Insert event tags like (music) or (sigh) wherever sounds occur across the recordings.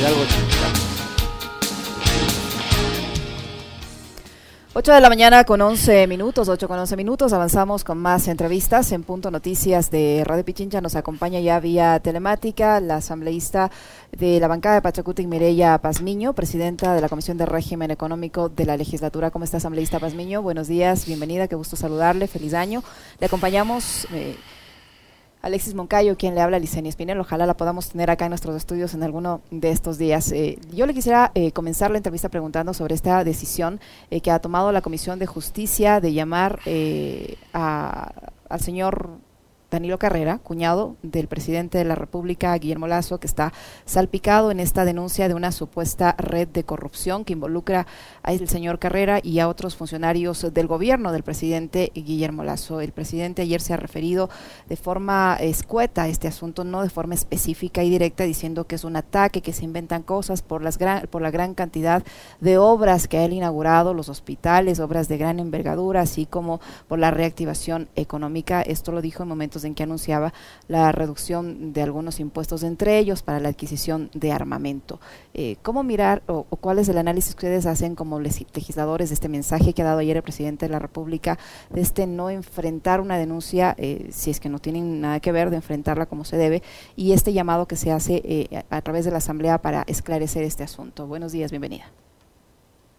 Hidalgo. 8 de la mañana con 11 minutos, 8 con 11 minutos, avanzamos con más entrevistas en Punto Noticias de Radio Pichincha. Nos acompaña ya vía telemática la asambleísta de la bancada de Pachacutic, Mireya Pazmiño, presidenta de la Comisión de Régimen Económico de la Legislatura. ¿Cómo está, asambleísta Pazmiño? Buenos días, bienvenida, qué gusto saludarle, feliz año. Le acompañamos... Eh, Alexis Moncayo, quien le habla a Licenia Espinel. Ojalá la podamos tener acá en nuestros estudios en alguno de estos días. Eh, yo le quisiera eh, comenzar la entrevista preguntando sobre esta decisión eh, que ha tomado la Comisión de Justicia de llamar al señor Danilo Carrera, cuñado del presidente de la República, Guillermo Lazo, que está salpicado en esta denuncia de una supuesta red de corrupción que involucra al señor Carrera y a otros funcionarios del gobierno del presidente Guillermo Lazo. El presidente ayer se ha referido de forma escueta a este asunto, no de forma específica y directa, diciendo que es un ataque, que se inventan cosas por, las gran, por la gran cantidad de obras que ha él inaugurado, los hospitales, obras de gran envergadura, así como por la reactivación económica. Esto lo dijo en momentos en que anunciaba la reducción de algunos impuestos, entre ellos para la adquisición de armamento. Eh, ¿Cómo mirar o, cuál es el análisis que ustedes hacen como legisladores de este mensaje que ha dado ayer el presidente de la República, de este no enfrentar una denuncia, eh, si es que no tienen nada que ver, de enfrentarla como se debe, y este llamado que se hace eh, a través de la Asamblea para esclarecer este asunto? Buenos días, bienvenida.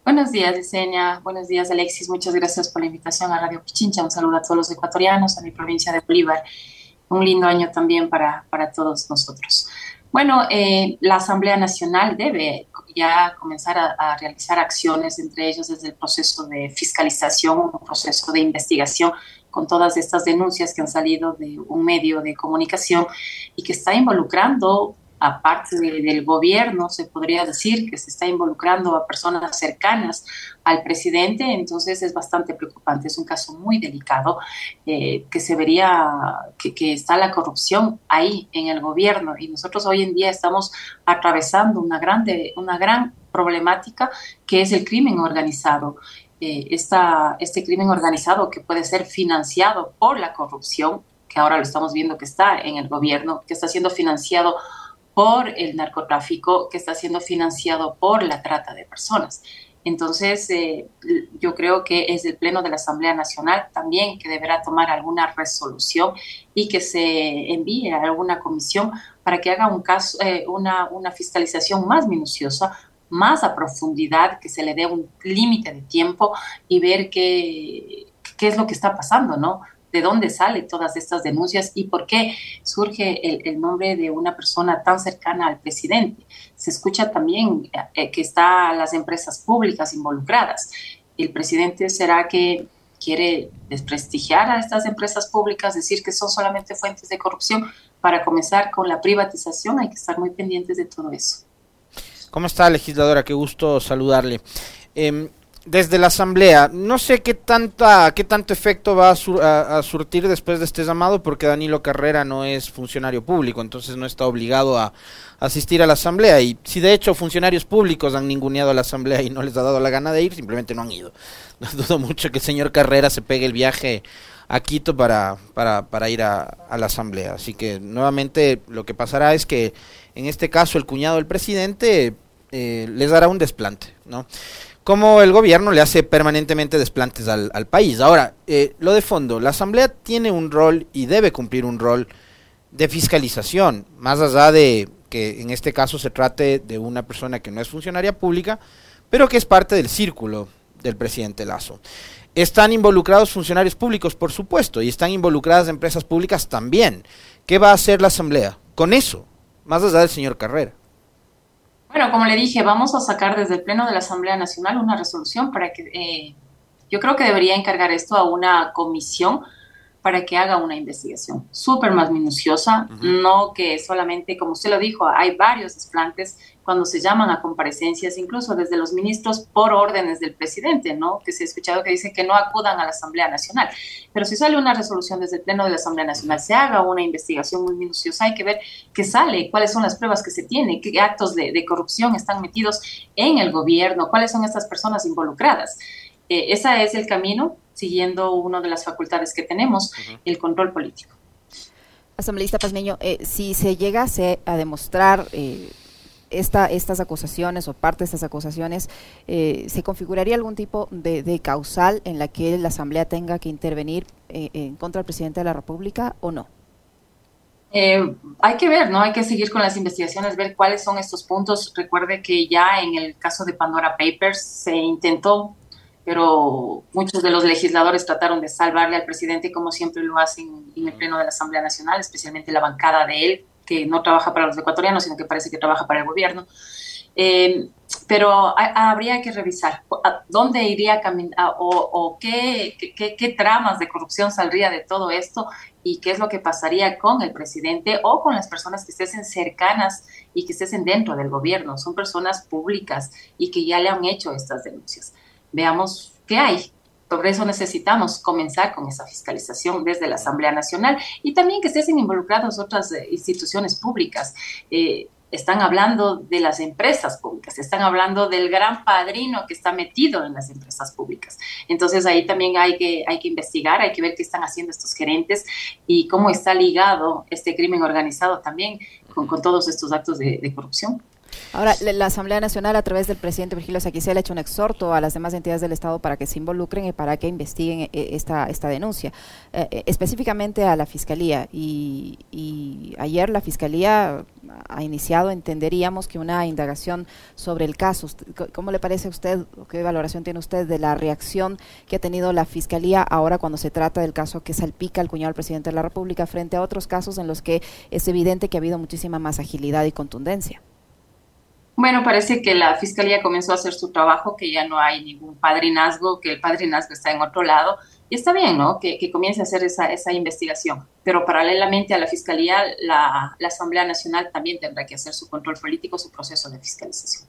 Buenos días, Diseña. Buenos días, Alexis. Muchas gracias por la invitación a Radio Pichincha. Un saludo a todos los ecuatorianos, a mi provincia de Bolívar. Un lindo año también para, para todos nosotros. Bueno, eh, la Asamblea Nacional debe ya comenzar a, a, realizar acciones, entre ellos desde el proceso de fiscalización, un proceso de investigación con todas estas denuncias que han salido de un medio de comunicación y que está involucrando aparte del gobierno, se podría decir que se está involucrando a personas cercanas al presidente, entonces es bastante preocupante. Es un caso muy delicado eh, que se vería que, está la corrupción ahí en el gobierno y nosotros hoy en día estamos atravesando una, grande, una gran problemática que es el crimen organizado. Eh, esta, este crimen organizado que puede ser financiado por la corrupción, que ahora lo estamos viendo que está en el gobierno, que está siendo financiado por el narcotráfico que está siendo financiado por la trata de personas. Entonces, eh, yo creo que es el Pleno de la Asamblea Nacional también que deberá tomar alguna resolución y que se envíe a alguna comisión para que haga un caso, eh, una, una fiscalización más minuciosa, más a profundidad, que se le dé un límite de tiempo y ver qué, qué es lo que está pasando, ¿no? De dónde salen todas estas denuncias y por qué surge el, nombre de una persona tan cercana al presidente. Se escucha también eh, que están las empresas públicas involucradas. ¿El presidente será que quiere desprestigiar a estas empresas públicas, decir que son solamente fuentes de corrupción? Para comenzar con la privatización hay que estar muy pendientes de todo eso. ¿Cómo está, legisladora? Qué gusto saludarle. Eh, desde la asamblea, no sé qué tanta, qué tanto efecto va a, surtir después de este llamado, porque Danilo Carrera no es funcionario público, entonces no está obligado a, asistir a la asamblea. Y si de hecho funcionarios públicos han ninguneado a la asamblea y no les ha dado la gana de ir, simplemente no han ido. No (laughs) dudo mucho que el señor Carrera se pegue el viaje a Quito para, para, para ir a, la asamblea. Así que nuevamente lo que pasará es que en este caso el cuñado del presidente eh, les dará un desplante, ¿no? Como el gobierno le hace permanentemente desplantes al, país. Ahora, eh, lo de fondo, la Asamblea tiene un rol y debe cumplir un rol de fiscalización, más allá de que en este caso se trate de una persona que no es funcionaria pública, pero que es parte del círculo del presidente Lazo. Están involucrados funcionarios públicos, por supuesto, y están involucradas empresas públicas también. ¿Qué va a hacer la Asamblea con eso? Más allá del señor Carrera. Bueno, como le dije, vamos a sacar desde el Pleno de la Asamblea Nacional una resolución para que eh, yo creo que debería encargar esto a una comisión para que haga una investigación súper más minuciosa, no que solamente, como usted lo dijo, hay varios desplantes cuando se llaman a comparecencias, incluso desde los ministros por órdenes del presidente, ¿no? Que se ha escuchado que dice que no acudan a la Asamblea Nacional. Pero si sale una resolución desde el Pleno de la Asamblea Nacional, se haga una investigación muy minuciosa, hay que ver qué sale, cuáles son las pruebas que se tienen, qué actos de, de corrupción están metidos en el gobierno, cuáles son estas personas involucradas. Eh, ese es el camino, siguiendo una de las facultades que tenemos, el control político. Asambleísta Pazmeño, eh, si se llegase a demostrar eh, esta, estas acusaciones o parte de estas acusaciones, eh, ¿se configuraría algún tipo de, de, causal en la que la Asamblea tenga que intervenir eh, en contra del presidente de la República o no? Eh, hay que ver, ¿no? Hay que seguir con las investigaciones, ver cuáles son estos puntos. Recuerde que ya en el caso de Pandora Papers se intentó, pero muchos de los legisladores trataron de salvarle al presidente, como siempre lo hacen en el Pleno de la Asamblea Nacional, especialmente la bancada de él, que no trabaja para los ecuatorianos, sino que parece que trabaja para el gobierno. Eh, pero habría que revisar dónde iría a o, qué, qué, tramas de corrupción saldría de todo esto y qué es lo que pasaría con el presidente o con las personas que estén cercanas y que estén dentro del gobierno. Son personas públicas y que ya le han hecho estas denuncias. Veamos qué hay. Por eso necesitamos comenzar con esa fiscalización desde la Asamblea Nacional y también que estén involucrados otras eh, instituciones públicas. Eh, están hablando de las empresas públicas, están hablando del gran padrino que está metido en las empresas públicas. Entonces ahí también hay que, hay que investigar, hay que ver qué están haciendo estos gerentes y cómo está ligado este crimen organizado también con, todos estos actos de corrupción. Ahora, la Asamblea Nacional, a través del presidente Virgilio Saquicel, ha hecho un exhorto a las demás entidades del Estado para que se involucren y para que investiguen eh, esta, esta denuncia, eh, eh, específicamente a la Fiscalía. Y, y, ayer la Fiscalía ha iniciado, entenderíamos que una indagación sobre el caso. ¿Cómo le parece a usted, qué valoración tiene usted de la reacción que ha tenido la Fiscalía ahora cuando se trata del caso que salpica al cuñado del presidente de la República frente a otros casos en los que es evidente que ha habido muchísima más agilidad y contundencia? Bueno, parece que la fiscalía comenzó a hacer su trabajo, que ya no hay ningún padrinazgo, que el padrinazgo está en otro lado. Y está bien, ¿no? Que, comience a hacer esa, esa, investigación. Pero paralelamente a la fiscalía, la, la, Asamblea Nacional también tendrá que hacer su control político, su proceso de fiscalización.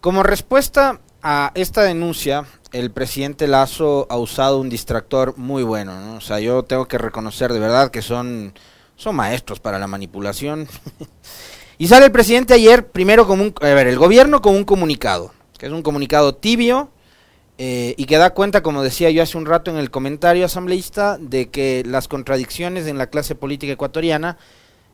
Como respuesta a esta denuncia, el presidente Lazo ha usado un distractor muy bueno, ¿no? O sea, yo tengo que reconocer de verdad que son, son maestros para la manipulación. (laughs) Y sale el presidente ayer, primero como un, a ver, el gobierno con un comunicado, que es un comunicado tibio eh, y que da cuenta, como decía yo hace un rato en el comentario asambleísta, de que las contradicciones en la clase política ecuatoriana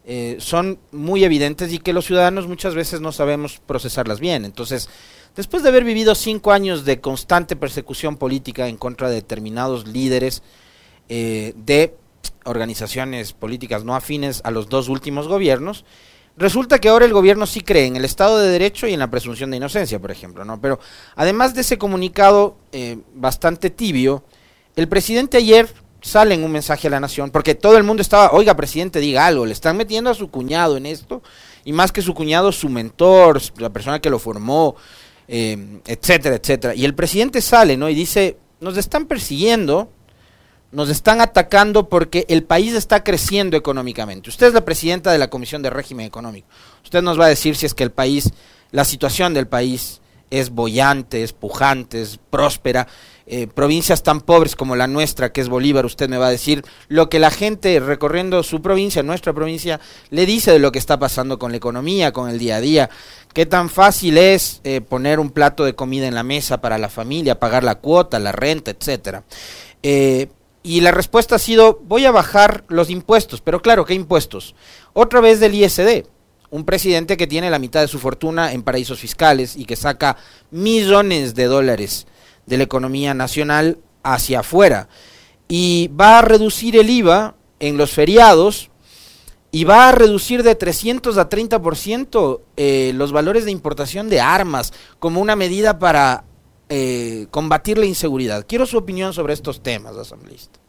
eh, son muy evidentes y que los ciudadanos muchas veces no sabemos procesarlas bien. Entonces, después de haber vivido cinco años de constante persecución política en contra de determinados líderes eh, de organizaciones políticas no afines a los dos últimos gobiernos, Resulta que ahora el gobierno sí cree en el Estado de Derecho y en la presunción de inocencia, por ejemplo, ¿no? Pero además de ese comunicado eh, bastante tibio, el presidente ayer sale en un mensaje a la nación, porque todo el mundo estaba, oiga, presidente, diga algo, le están metiendo a su cuñado en esto, y más que su cuñado, su mentor, la persona que lo formó, eh, etcétera, etcétera. Y el presidente sale, ¿no? Y dice, nos están persiguiendo, nos están atacando porque el país está creciendo económicamente. Usted es la presidenta de la Comisión de Régimen Económico. Usted nos va a decir si es que el país, la situación del país es bollante, es pujante, es próspera. Eh, provincias tan pobres como la nuestra, que es Bolívar, usted me va a decir lo que la gente recorriendo su provincia, nuestra provincia, le dice de lo que está pasando con la economía, con el día a día. Qué tan fácil es eh, poner un plato de comida en la mesa para la familia, pagar la cuota, la renta, etcétera. Eh, y la respuesta ha sido, voy a bajar los impuestos. Pero claro, ¿qué impuestos? Otra vez del ISD. Un presidente que tiene la mitad de su fortuna en paraísos fiscales y que saca millones de dólares de la economía nacional hacia afuera. Y va a reducir el IVA en los feriados y va a reducir de 300 a 30% eh, los valores de importación de armas como una medida para eh, combatir la inseguridad. Quiero su opinión sobre estos temas, asambleísta.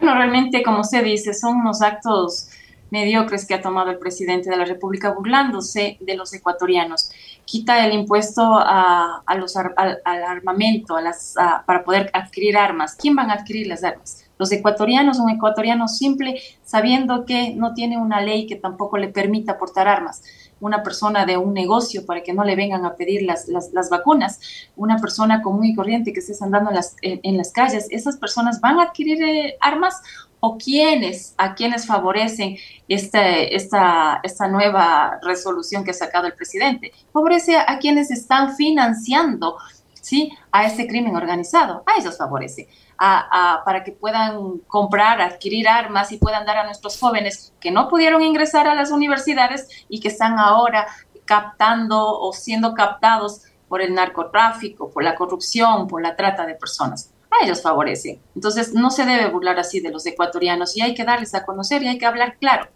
Bueno, realmente, como usted dice, son unos actos mediocres que ha tomado el presidente de la República burlándose de los ecuatorianos. Quita el impuesto a, los, al, armamento a las, para poder adquirir armas. ¿Quién van a adquirir las armas? Los ecuatorianos, un ecuatoriano simple, sabiendo que no tiene una ley que tampoco le permita portar armas una persona de un negocio para que no le vengan a pedir las, las, vacunas, una persona común y corriente que estés andando en las, en, las calles, ¿esas personas van a adquirir eh, armas o quiénes, a quienes favorecen este, esta, esta nueva resolución que ha sacado el presidente? Favorece a quienes están financiando ¿sí? a este crimen organizado, a ellos favorece para que puedan comprar, adquirir armas y puedan dar a nuestros jóvenes que no pudieron ingresar a las universidades y que están ahora captando o siendo captados por el narcotráfico, por la corrupción, por la trata de personas. A ellos favorece. Entonces, no se debe burlar así de los ecuatorianos y hay que darles a conocer y hay que hablar claro.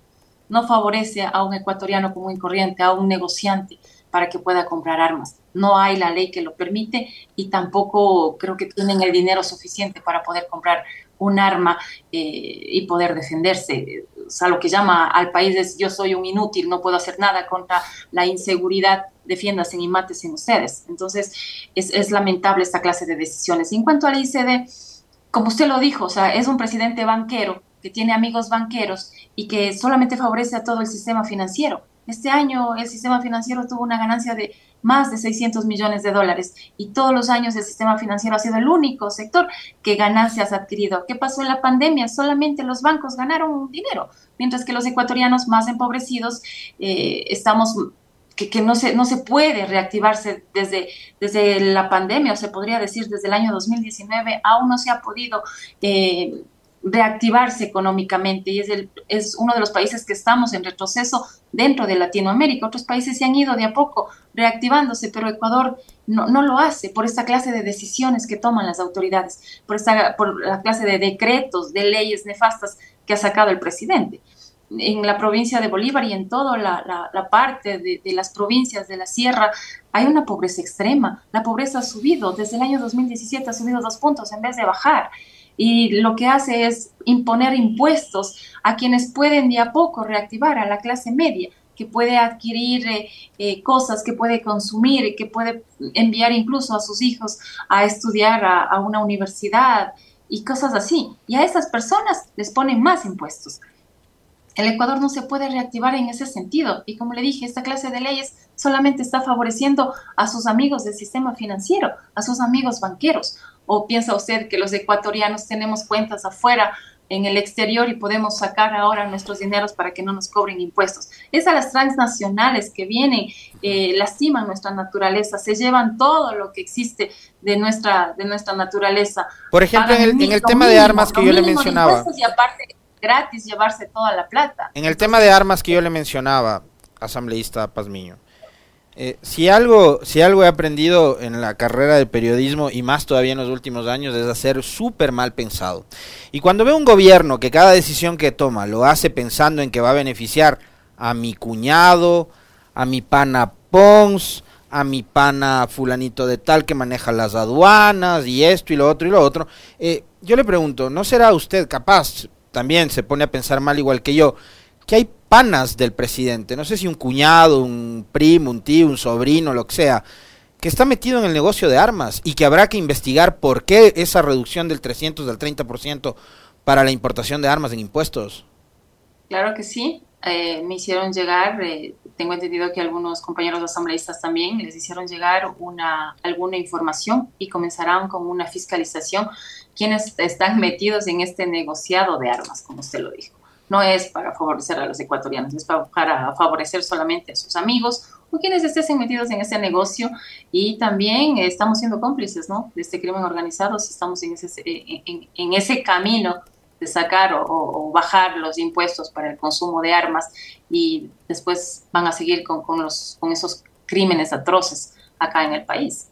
No favorece a un ecuatoriano común y corriente, a un negociante para que pueda comprar armas. No hay la ley que lo permite y tampoco creo que tienen el dinero suficiente para poder comprar un arma eh, y poder defenderse. O sea, lo que llama al país es yo soy un inútil, no puedo hacer nada contra la inseguridad, defiéndase y en ustedes. Entonces, es, lamentable esta clase de decisiones. en cuanto al ICD, como usted lo dijo, o sea, es un presidente banquero que tiene amigos banqueros y que solamente favorece a todo el sistema financiero. Este año el sistema financiero tuvo una ganancia de más de 600 millones de dólares y todos los años el sistema financiero ha sido el único sector que ganancias ha adquirido. ¿Qué pasó en la pandemia? Solamente los bancos ganaron dinero, mientras que los ecuatorianos más empobrecidos eh, estamos que, no, se, no se puede reactivarse desde, desde la pandemia, o se podría decir desde el año 2019, aún no se ha podido eh, reactivarse económicamente y es, el, es uno de los países que estamos en retroceso dentro de Latinoamérica. Otros países se han ido de a poco reactivándose, pero Ecuador no, no lo hace por esta clase de decisiones que toman las autoridades, por, esta, por la clase de decretos, de leyes nefastas que ha sacado el presidente. En la provincia de Bolívar y en toda la, la, parte de, de las provincias de la sierra hay una pobreza extrema. La pobreza ha subido, desde el año 2017 ha subido dos puntos en vez de bajar y lo que hace es imponer impuestos a quienes pueden de a poco reactivar a la clase media que puede adquirir eh, eh, cosas, que puede consumir, que puede enviar incluso a sus hijos a estudiar a, una universidad y cosas así. Y a esas personas les ponen más impuestos. El Ecuador no se puede reactivar en ese sentido. Y como le dije, esta clase de leyes solamente está favoreciendo a sus amigos del sistema financiero, a sus amigos banqueros. ¿O piensa usted que los ecuatorianos tenemos cuentas afuera, en el exterior y podemos sacar ahora nuestros dineros para que no nos cobren impuestos? Es a las transnacionales que vienen, eh, lastiman nuestra naturaleza, se llevan todo lo que existe de nuestra, de nuestra naturaleza. Por ejemplo, en el, tema de armas que yo le mencionaba. Y aparte, gratis llevarse toda la plata. En el tema de armas que yo le mencionaba, asambleísta Pazmiño eh, si algo, si algo he aprendido en la carrera de periodismo y más todavía en los últimos años es hacer súper mal pensado. Y cuando veo un gobierno que cada decisión que toma lo hace pensando en que va a beneficiar a mi cuñado, a mi pana Pons, a mi pana fulanito de tal que maneja las aduanas y esto y lo otro y lo otro, eh, yo le pregunto, ¿no será usted capaz? También se pone a pensar mal igual que yo, que hay panas del presidente, no sé si un cuñado, un primo, un tío, un sobrino, lo que sea, que está metido en el negocio de armas y que habrá que investigar por qué esa reducción del 300 del 30% para la importación de armas en impuestos. Claro que sí, eh, me hicieron llegar, eh, tengo entendido que algunos compañeros asambleístas también les hicieron llegar una, alguna información y comenzarán con una fiscalización. Quienes están metidos en este negociado de armas, como usted lo dijo no es para favorecer a los ecuatorianos, es para, favorecer solamente a sus amigos o quienes estén metidos en ese negocio y también estamos siendo cómplices ¿no? de este crimen organizado si estamos en ese, en, ese camino de sacar o, bajar los impuestos para el consumo de armas y después van a seguir con, con, los, con esos crímenes atroces acá en el país.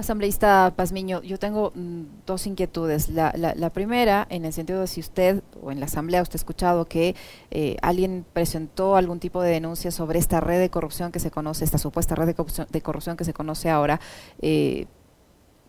Asambleísta Pazmiño, yo tengo mm, dos inquietudes. La, la, primera, en el sentido de si usted o en la Asamblea usted ha escuchado que eh, alguien presentó algún tipo de denuncia sobre esta red de corrupción que se conoce, esta supuesta red de corrupción, de corrupción que se conoce ahora, eh,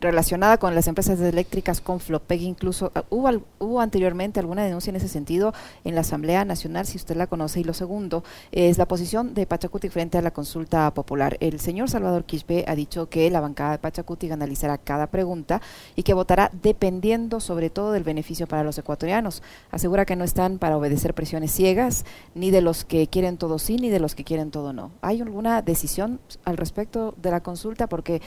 relacionada con las empresas eléctricas con Flopeg, incluso ah, hubo, hubo anteriormente alguna denuncia en ese sentido en la Asamblea Nacional, si usted la conoce. Y lo segundo es la posición de Pachacuti frente a la consulta popular. El señor Salvador Quispe ha dicho que la bancada de Pachacuti analizará cada pregunta y que votará dependiendo sobre todo del beneficio para los ecuatorianos. Asegura que no están para obedecer presiones ciegas, ni de los que quieren todo sí, ni de los que quieren todo no. ¿Hay alguna decisión al respecto de la consulta? Porque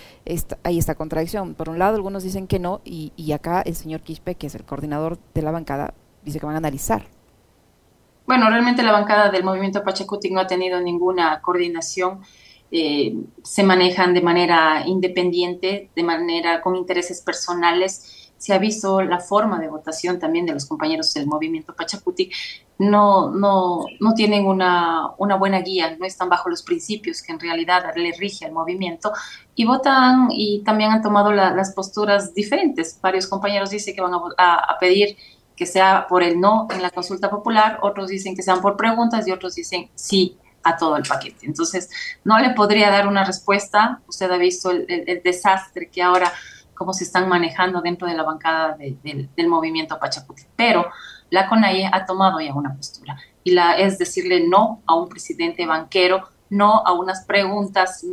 hay esta contradicción por un lado algunos dicen que no y, acá el señor Quispe, que es el coordinador de la bancada, dice que van a analizar. Bueno, realmente la bancada del movimiento Pachacuti no ha tenido ninguna coordinación. Eh, se manejan de manera independiente, de manera con intereses personales se ha visto la forma de votación también de los compañeros del movimiento Pachacuti, no, no, no tienen una, una buena guía, no están bajo los principios que en realidad le rige al movimiento y votan y también han tomado las posturas diferentes. Varios compañeros dicen que van a, a pedir que sea por el no en la consulta popular, otros dicen que sean por preguntas y otros dicen sí a todo el paquete. Entonces, no le podría dar una respuesta. Usted ha visto el, desastre que ahora, cómo se están manejando dentro de la bancada del movimiento Pachacuti. Pero la CONAIE ha tomado ya una postura y la es decirle no a un presidente banquero, no a unas preguntas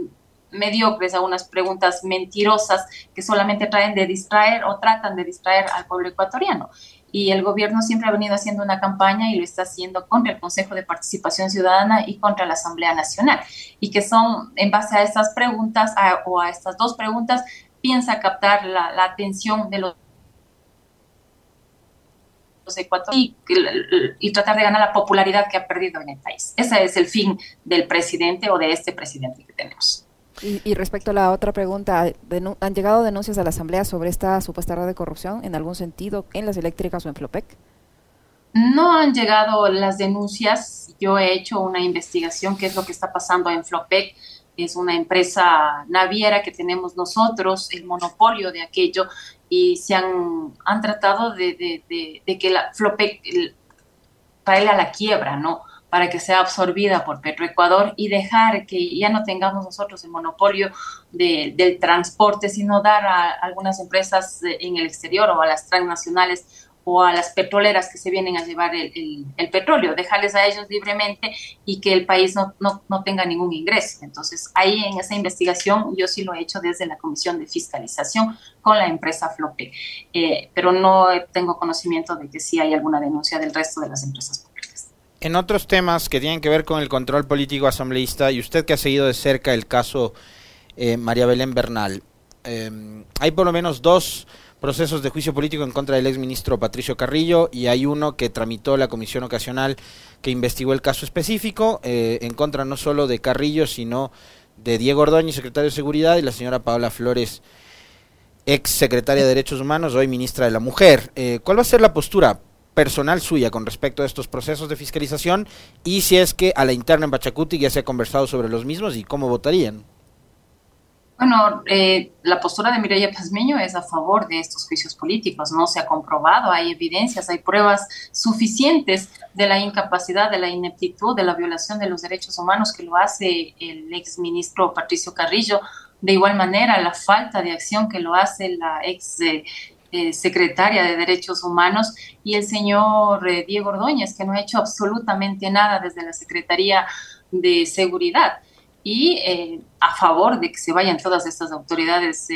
mediocres, a unas preguntas mentirosas que solamente traen de distraer o tratan de distraer al pueblo ecuatoriano y el gobierno siempre ha venido haciendo una campaña y lo está haciendo contra el Consejo de Participación Ciudadana y contra la Asamblea Nacional. Y que son, en base a estas preguntas o a estas dos preguntas, piensa captar la, atención de los ecuatorianos y, y, tratar de ganar la popularidad que ha perdido en el país. Ese es el fin del presidente o de este presidente que tenemos. Y, respecto a la otra pregunta, ¿han llegado denuncias a la Asamblea sobre esta supuesta red de corrupción en algún sentido en las eléctricas o en Flopec? No han llegado las denuncias. Yo he hecho una investigación, qué es lo que está pasando en Flopec. Es una empresa naviera que tenemos nosotros, el monopolio de aquello, y se han, han tratado de, que la Flopec traerle a la quiebra, ¿no? para que sea absorbida por Petroecuador y dejar que ya no tengamos nosotros el monopolio del transporte, sino dar a algunas empresas en el exterior o a las transnacionales o a las petroleras que se vienen a llevar el, petróleo, dejarles a ellos libremente y que el país no, no, tenga ningún ingreso. Entonces, ahí en esa investigación yo sí lo he hecho desde la Comisión de Fiscalización con la empresa Flope, eh, pero no tengo conocimiento de que sí hay alguna denuncia del resto de las empresas públicas en otros temas que tienen que ver con el control político asambleísta, y usted que ha seguido de cerca el caso eh, María Belén Bernal, em, hay por lo menos dos procesos de juicio político en contra del exministro Patricio Carrillo y hay uno que tramitó la comisión ocasional que investigó el caso específico eh, en contra no solo de Carrillo, sino de Diego Ordóñez, secretario de Seguridad, y la señora Paola Flores, ex secretaria de Derechos Humanos, hoy ministra de la Mujer. Eh, ¿Cuál va a ser la postura? personal suya con respecto a estos procesos de fiscalización y si es que a la interna en Bachacuti ya se ha conversado sobre los mismos y cómo votarían. Bueno, eh, la postura de Mireya Pazmeño es a favor de estos juicios políticos, no se ha comprobado, hay evidencias, hay pruebas suficientes de la incapacidad, de la ineptitud, de la violación de los derechos humanos que lo hace el ex ministro Patricio Carrillo, de igual manera la falta de acción que lo hace la ex eh, eh, secretaria de Derechos Humanos, y el señor eh, Diego Ordóñez, que no ha hecho absolutamente nada desde la Secretaría de Seguridad. Y eh, a favor de que se vayan todas estas autoridades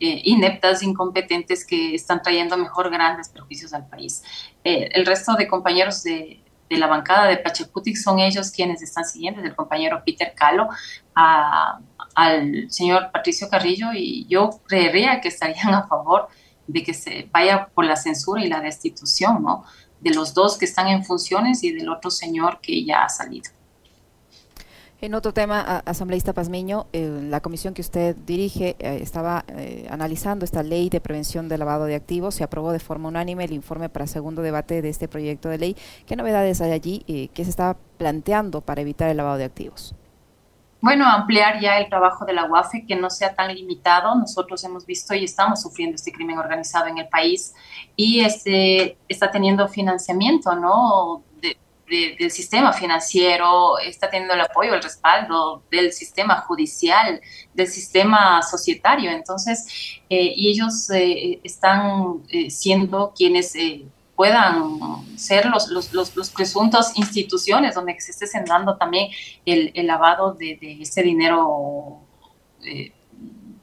ineptas, incompetentes, que están trayendo mejor grandes perjuicios al país. el resto de compañeros de, la bancada de Pachacutic son ellos quienes están siguiendo, desde el compañero Peter Calo al señor Patricio Carrillo, y yo creería que estarían a favor de que se vaya por la censura y la destitución, ¿no? De los dos que están en funciones y del otro señor que ya ha salido. En otro tema, asambleísta Pazmiño, eh, la comisión que usted dirige eh, estaba eh, analizando esta ley de prevención del lavado de activos. Se aprobó de forma unánime el informe para segundo debate de este proyecto de ley. ¿Qué novedades hay allí? ¿Qué se está planteando para evitar el lavado de activos? bueno, ampliar ya el trabajo de la UAFE, que no sea tan limitado. Nosotros hemos visto y estamos sufriendo este crimen organizado en el país y este, está teniendo financiamiento, ¿no? Del sistema financiero, está teniendo el apoyo, el respaldo del sistema judicial, del sistema societario. Entonces, eh, y ellos eh, están eh, siendo quienes puedan ser los, los, los, presuntos instituciones donde se esté sentando también el, el lavado de, de, ese dinero eh,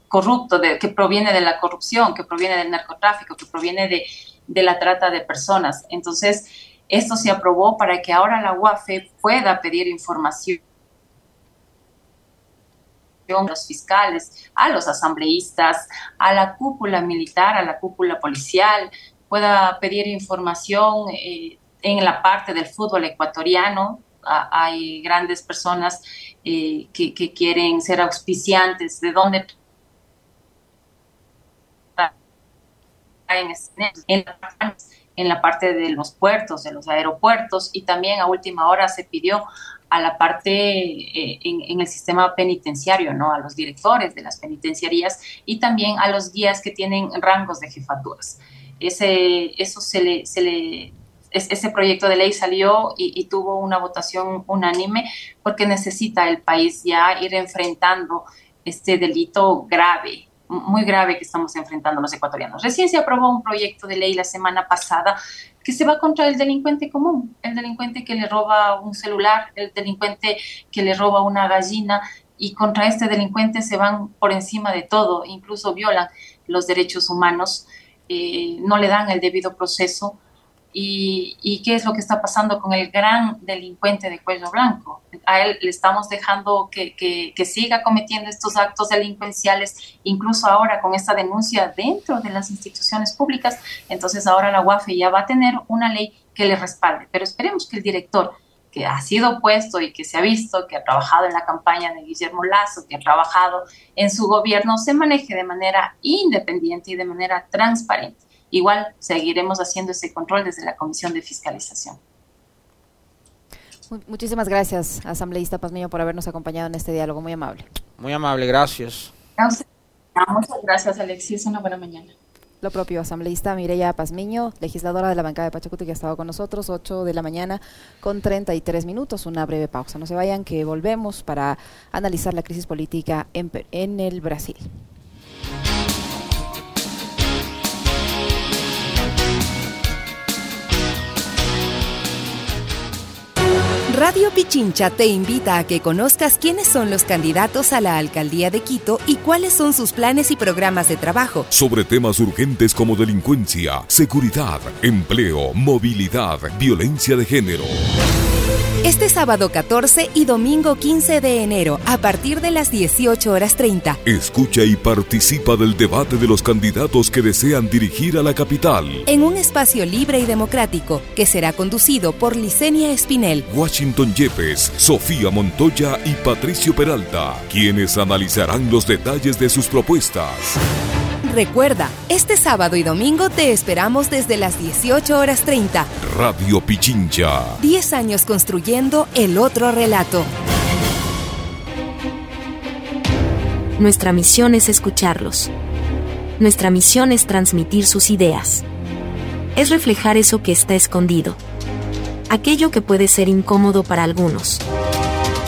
corrupto de, que proviene de la corrupción, que proviene del narcotráfico, que proviene de, de la trata de personas. Entonces, esto se aprobó para que ahora la UAFE pueda pedir información a los fiscales, a los asambleístas, a la cúpula militar, a la cúpula policial, pueda pedir información eh, en la parte del fútbol ecuatoriano. hay grandes personas eh, que, quieren ser auspiciantes, de dónde en, en la parte de los puertos, de los aeropuertos y también a última hora se pidió a la parte eh, en, el sistema penitenciario, ¿no? A los directores de las penitenciarías y también a los guías que tienen rangos de jefaturas. Ese, eso se le, se le ese proyecto de ley salió y, tuvo una votación unánime porque necesita el país ya ir enfrentando este delito grave, muy grave que estamos enfrentando los ecuatorianos. Recién se aprobó un proyecto de ley la semana pasada que se va contra el delincuente común, el delincuente que le roba un celular, el delincuente que le roba una gallina y contra este delincuente se van por encima de todo, incluso violan los derechos humanos, eh, no le dan el debido proceso y, qué es lo que está pasando con el gran delincuente de cuello blanco. A él le estamos dejando que, que, siga cometiendo estos actos delincuenciales, incluso ahora con esta denuncia dentro de las instituciones públicas. Entonces ahora la UAFE ya va a tener una ley que le respalde. Pero esperemos que el director que ha sido puesto y que se ha visto, que ha trabajado en la campaña de Guillermo Lazo, que ha trabajado en su gobierno, se maneje de manera independiente y de manera transparente. Igual seguiremos haciendo ese control desde la Comisión de Fiscalización. Muchísimas gracias, asambleísta Pazmiño, por habernos acompañado en este diálogo. Muy amable. Muy amable, gracias. Muchas gracias, Alexis. Una buena mañana. Lo propio, asambleísta Mireya Pazmiño, legisladora de la bancada de Pachacuti, que ha estado con nosotros, 8 de la mañana con 33 minutos. Una breve pausa. No se vayan, que volvemos para analizar la crisis política en, en el Brasil. Radio Pichincha te invita a que conozcas quiénes son los candidatos a la alcaldía de Quito y cuáles son sus planes y programas de trabajo. Sobre temas urgentes como delincuencia, seguridad, empleo, movilidad, violencia de género. Este sábado 14 y domingo 15 de enero, a partir de las 18 horas 30. Escucha y participa del debate de los candidatos que desean dirigir a la capital. En un espacio libre y democrático, que será conducido por Licenia Espinel, Washington Yepes, Sofía Montoya y Patricio Peralta, quienes analizarán los detalles de sus propuestas. Recuerda, este sábado y domingo te esperamos desde las 18 horas 30. Radio Pichincha. 10 años construyendo el otro relato. Nuestra misión es escucharlos. Nuestra misión es transmitir sus ideas. Es reflejar eso que está escondido. Aquello que puede ser incómodo para algunos.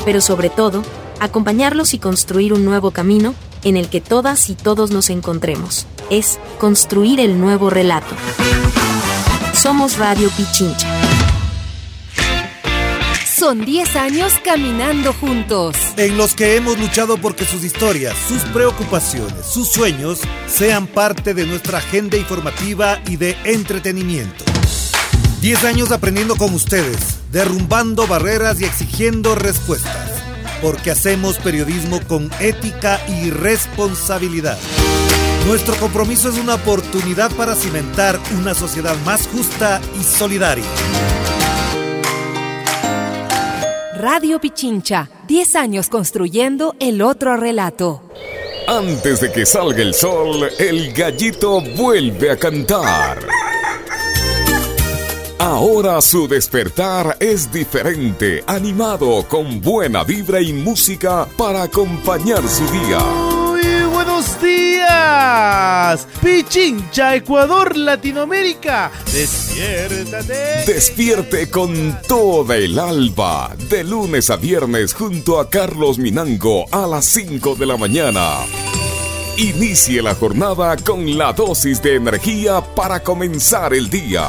Pero sobre todo, acompañarlos y construir un nuevo camino en el que todas y todos nos encontremos. Es construir el nuevo relato. Somos Radio Pichincha. Son 10 años caminando juntos. En los que hemos luchado porque sus historias, sus preocupaciones, sus sueños sean parte de nuestra agenda informativa y de entretenimiento. 10 años aprendiendo con ustedes, derrumbando barreras y exigiendo respuestas porque hacemos periodismo con ética y responsabilidad. Nuestro compromiso es una oportunidad para cimentar una sociedad más justa y solidaria. Radio Pichincha, 10 años construyendo el otro relato. Antes de que salga el sol, el gallito vuelve a cantar. Ahora su despertar es diferente, animado, con buena vibra y música para acompañar su día. Muy buenos días, Pichincha, Ecuador, Latinoamérica. Despiértate. Despierte con toda el alba, de lunes a viernes junto a Carlos Minango a las 5 de la mañana. Inicie la jornada con la dosis de energía para comenzar el día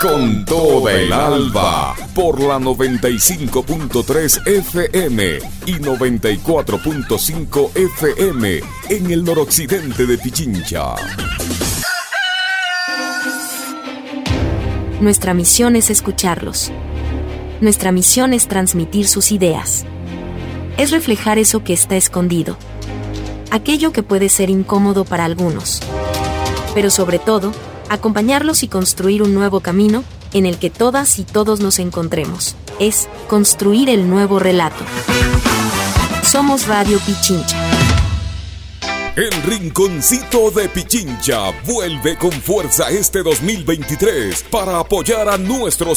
con toda el alba por la 95.3 FM y 94.5 FM en el noroccidente de Pichincha. Nuestra misión es escucharlos. Nuestra misión es transmitir sus ideas. Es reflejar eso que está escondido. Aquello que puede ser incómodo para algunos. Pero sobre todo, acompañarlos y construir un nuevo camino en el que todas y todos nos encontremos. Es construir el nuevo relato. Somos Radio Pichincha. El Rinconcito de Pichincha vuelve con fuerza este 2023 para apoyar a nuestros